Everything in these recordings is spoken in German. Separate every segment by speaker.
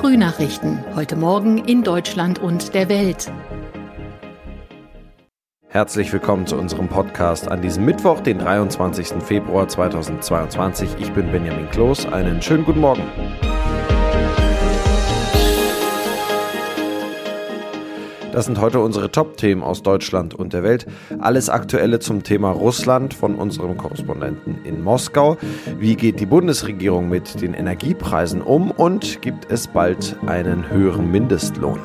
Speaker 1: Frühnachrichten. Heute Morgen in Deutschland und der Welt.
Speaker 2: Herzlich willkommen zu unserem Podcast an diesem Mittwoch, den 23. Februar 2022. Ich bin Benjamin Kloß. Einen schönen guten Morgen. Das sind heute unsere Top-Themen aus Deutschland und der Welt. Alles Aktuelle zum Thema Russland von unserem Korrespondenten in Moskau. Wie geht die Bundesregierung mit den Energiepreisen um und gibt es bald einen höheren Mindestlohn?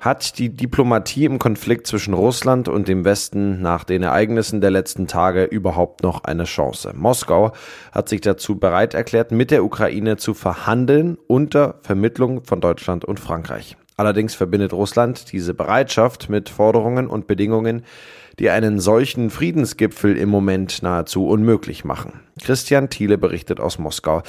Speaker 2: Hat die Diplomatie im Konflikt zwischen Russland und dem Westen nach den Ereignissen der letzten Tage überhaupt noch eine Chance? Moskau hat sich dazu bereit erklärt, mit der Ukraine zu verhandeln unter Vermittlung von Deutschland und Frankreich. Allerdings verbindet Russland diese Bereitschaft mit Forderungen und Bedingungen, die einen solchen Friedensgipfel im Moment nahezu unmöglich machen. Christian Thiele berichtet aus Moskau.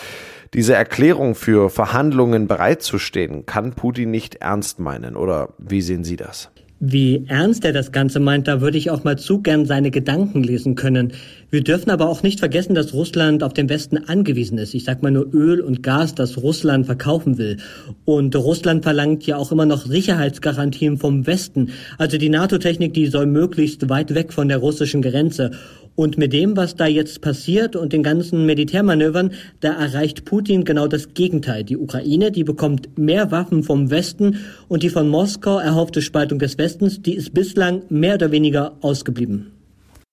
Speaker 2: Diese Erklärung für Verhandlungen bereitzustehen, kann Putin nicht ernst meinen, oder wie sehen Sie das?
Speaker 3: Wie ernst er das Ganze meint, da würde ich auch mal zu gern seine Gedanken lesen können. Wir dürfen aber auch nicht vergessen, dass Russland auf den Westen angewiesen ist. Ich sag mal nur Öl und Gas, das Russland verkaufen will. Und Russland verlangt ja auch immer noch Sicherheitsgarantien vom Westen. Also die NATO-Technik, die soll möglichst weit weg von der russischen Grenze. Und mit dem, was da jetzt passiert und den ganzen Militärmanövern, da erreicht Putin genau das Gegenteil. Die Ukraine, die bekommt mehr Waffen vom Westen und die von Moskau erhoffte Spaltung des Westens, die ist bislang mehr oder weniger ausgeblieben.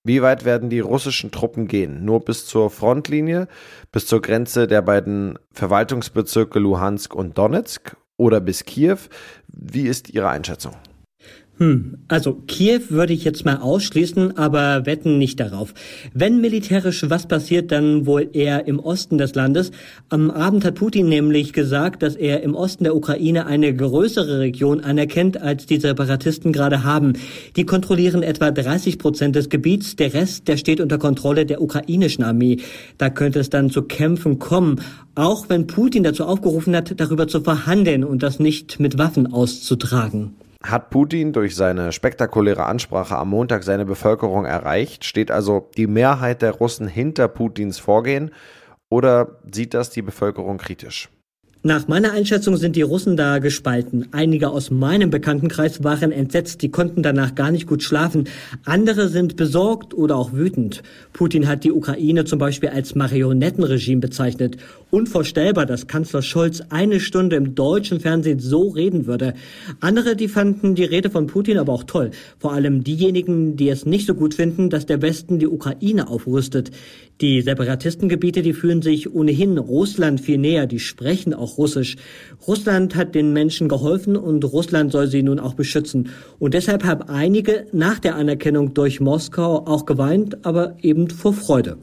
Speaker 2: Wie weit werden die russischen Truppen gehen? Nur bis zur Frontlinie, bis zur Grenze der beiden Verwaltungsbezirke Luhansk und Donetsk oder bis Kiew? Wie ist Ihre Einschätzung?
Speaker 3: Hm, also Kiew würde ich jetzt mal ausschließen, aber wetten nicht darauf. Wenn militärisch was passiert, dann wohl eher im Osten des Landes. Am Abend hat Putin nämlich gesagt, dass er im Osten der Ukraine eine größere Region anerkennt, als die Separatisten gerade haben. Die kontrollieren etwa 30 Prozent des Gebiets, der Rest, der steht unter Kontrolle der ukrainischen Armee. Da könnte es dann zu Kämpfen kommen, auch wenn Putin dazu aufgerufen hat, darüber zu verhandeln und das nicht mit Waffen auszutragen.
Speaker 2: Hat Putin durch seine spektakuläre Ansprache am Montag seine Bevölkerung erreicht? Steht also die Mehrheit der Russen hinter Putins Vorgehen oder sieht das die Bevölkerung kritisch?
Speaker 3: Nach meiner Einschätzung sind die Russen da gespalten. Einige aus meinem Bekanntenkreis waren entsetzt, die konnten danach gar nicht gut schlafen. Andere sind besorgt oder auch wütend. Putin hat die Ukraine zum Beispiel als Marionettenregime bezeichnet. Unvorstellbar, dass Kanzler Scholz eine Stunde im deutschen Fernsehen so reden würde. Andere, die fanden die Rede von Putin aber auch toll. Vor allem diejenigen, die es nicht so gut finden, dass der Westen die Ukraine aufrüstet. Die Separatistengebiete, die fühlen sich ohnehin Russland viel näher, die sprechen auch Russisch. Russland hat den Menschen geholfen und Russland soll sie nun auch beschützen. Und deshalb haben einige nach der Anerkennung durch Moskau auch geweint, aber eben vor Freude.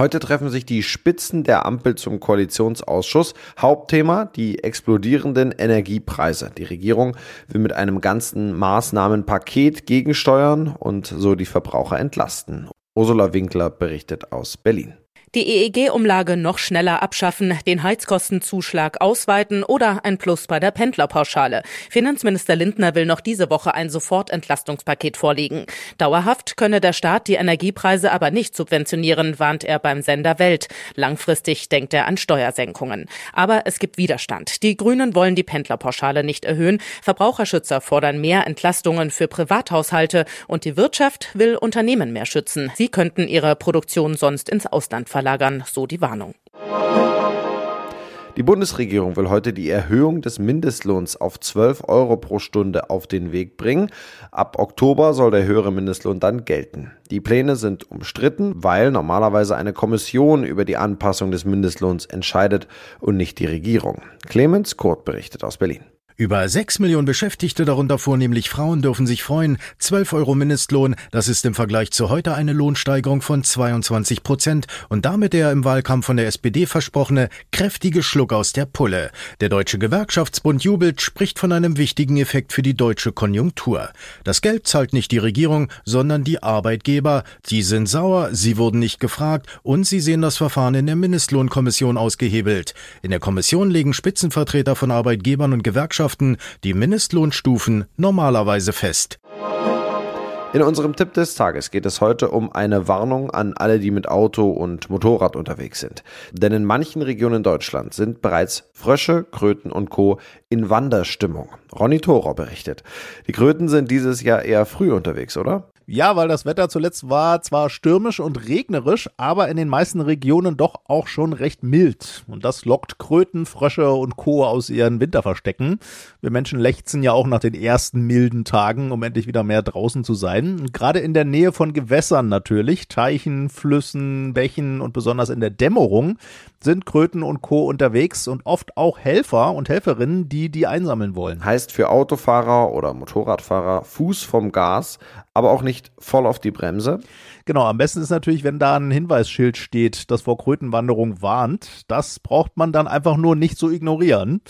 Speaker 2: Heute treffen sich die Spitzen der Ampel zum Koalitionsausschuss. Hauptthema die explodierenden Energiepreise. Die Regierung will mit einem ganzen Maßnahmenpaket gegensteuern und so die Verbraucher entlasten. Ursula Winkler berichtet aus Berlin
Speaker 4: die EEG-Umlage noch schneller abschaffen, den Heizkostenzuschlag ausweiten oder ein Plus bei der Pendlerpauschale. Finanzminister Lindner will noch diese Woche ein Sofortentlastungspaket vorlegen. Dauerhaft könne der Staat die Energiepreise aber nicht subventionieren, warnt er beim Sender Welt. Langfristig denkt er an Steuersenkungen. Aber es gibt Widerstand. Die Grünen wollen die Pendlerpauschale nicht erhöhen. Verbraucherschützer fordern mehr Entlastungen für Privathaushalte und die Wirtschaft will Unternehmen mehr schützen. Sie könnten ihre Produktion sonst ins Ausland verlagern verlagern, so die Warnung.
Speaker 2: Die Bundesregierung will heute die Erhöhung des Mindestlohns auf 12 Euro pro Stunde auf den Weg bringen. Ab Oktober soll der höhere Mindestlohn dann gelten. Die Pläne sind umstritten, weil normalerweise eine Kommission über die Anpassung des Mindestlohns entscheidet und nicht die Regierung. Clemens Kurt berichtet aus Berlin.
Speaker 5: Über sechs Millionen Beschäftigte, darunter vornehmlich Frauen, dürfen sich freuen. 12 Euro Mindestlohn, das ist im Vergleich zu heute eine Lohnsteigerung von 22 Prozent und damit der im Wahlkampf von der SPD versprochene kräftige Schluck aus der Pulle. Der Deutsche Gewerkschaftsbund jubelt, spricht von einem wichtigen Effekt für die deutsche Konjunktur. Das Geld zahlt nicht die Regierung, sondern die Arbeitgeber. Die sind sauer, sie wurden nicht gefragt und sie sehen das Verfahren in der Mindestlohnkommission ausgehebelt. In der Kommission legen Spitzenvertreter von Arbeitgebern und Gewerkschaften Gewerkschaften die Mindestlohnstufen normalerweise fest.
Speaker 2: In unserem Tipp des Tages geht es heute um eine Warnung an alle, die mit Auto und Motorrad unterwegs sind. Denn in manchen Regionen Deutschlands sind bereits Frösche, Kröten und Co. in Wanderstimmung. Ronny Thorer berichtet. Die Kröten sind dieses Jahr eher früh unterwegs, oder?
Speaker 6: Ja, weil das Wetter zuletzt war zwar stürmisch und regnerisch, aber in den meisten Regionen doch auch schon recht mild. Und das lockt Kröten, Frösche und Co. aus ihren Winterverstecken. Wir Menschen lechzen ja auch nach den ersten milden Tagen, um endlich wieder mehr draußen zu sein. gerade in der Nähe von Gewässern natürlich, Teichen, Flüssen, Bächen und besonders in der Dämmerung sind Kröten und Co. unterwegs und oft auch Helfer und Helferinnen, die die einsammeln wollen.
Speaker 2: Heißt für Autofahrer oder Motorradfahrer Fuß vom Gas, aber auch nicht voll auf die Bremse.
Speaker 6: Genau, am besten ist natürlich, wenn da ein Hinweisschild steht, das vor Krötenwanderung warnt. Das braucht man dann einfach nur nicht zu ignorieren.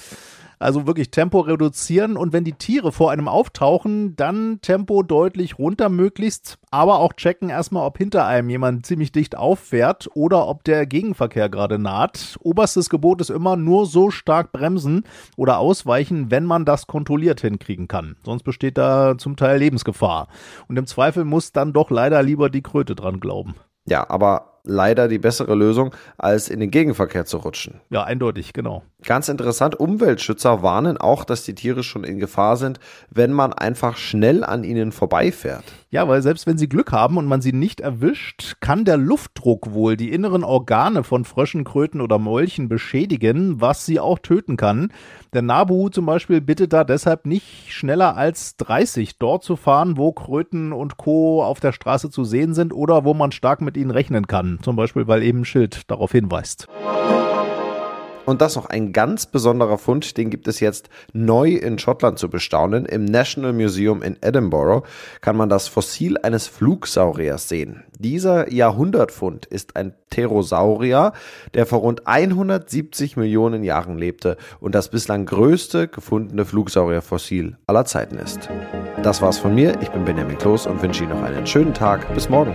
Speaker 6: Also wirklich Tempo reduzieren und wenn die Tiere vor einem auftauchen, dann Tempo deutlich runter möglichst, aber auch checken erstmal, ob hinter einem jemand ziemlich dicht auffährt oder ob der Gegenverkehr gerade naht. Oberstes Gebot ist immer nur so stark bremsen oder ausweichen, wenn man das kontrolliert hinkriegen kann. Sonst besteht da zum Teil Lebensgefahr. Und im Zweifel muss dann doch leider lieber die Kröte dran glauben.
Speaker 2: Ja, aber leider die bessere Lösung, als in den Gegenverkehr zu rutschen.
Speaker 6: Ja, eindeutig, genau.
Speaker 2: Ganz interessant, Umweltschützer warnen auch, dass die Tiere schon in Gefahr sind, wenn man einfach schnell an ihnen vorbeifährt.
Speaker 6: Ja, weil selbst wenn sie Glück haben und man sie nicht erwischt, kann der Luftdruck wohl die inneren Organe von Fröschen, Kröten oder Molchen beschädigen, was sie auch töten kann. Der Nabu zum Beispiel bittet da deshalb nicht schneller als 30 dort zu fahren, wo Kröten und Co. auf der Straße zu sehen sind oder wo man stark mit ihnen rechnen kann. Zum Beispiel, weil eben ein Schild darauf hinweist.
Speaker 2: Und das noch ein ganz besonderer Fund, den gibt es jetzt neu in Schottland zu bestaunen. Im National Museum in Edinburgh kann man das Fossil eines Flugsauriers sehen. Dieser Jahrhundertfund ist ein Pterosaurier, der vor rund 170 Millionen Jahren lebte und das bislang größte gefundene Flugsaurierfossil aller Zeiten ist. Das war's von mir. Ich bin Benjamin Kloß und wünsche Ihnen noch einen schönen Tag. Bis morgen.